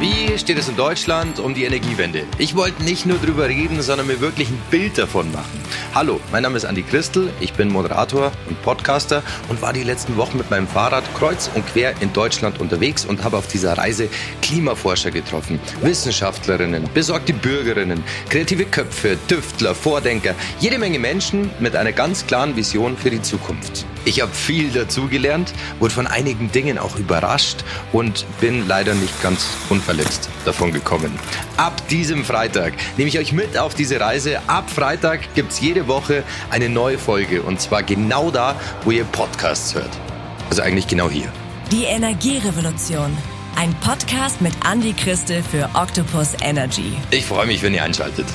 Wie steht es in Deutschland um die Energiewende? Ich wollte nicht nur drüber reden, sondern mir wirklich ein Bild davon machen. Hallo, mein Name ist Andi Christel, ich bin Moderator und Podcaster und war die letzten Wochen mit meinem Fahrrad kreuz und quer in Deutschland unterwegs und habe auf dieser Reise Klimaforscher getroffen, Wissenschaftlerinnen, besorgte Bürgerinnen, kreative Köpfe, Tüftler, Vordenker, jede Menge Menschen mit einer ganz klaren Vision für die Zukunft. Ich habe viel dazugelernt, wurde von einigen Dingen auch überrascht und bin leider nicht ganz unverletzt davon gekommen. Ab diesem Freitag nehme ich euch mit auf diese Reise. Ab Freitag gibt es jede Woche eine neue Folge und zwar genau da, wo ihr Podcasts hört. Also eigentlich genau hier. Die Energierevolution. Ein Podcast mit Andy Christel für Octopus Energy. Ich freue mich, wenn ihr einschaltet.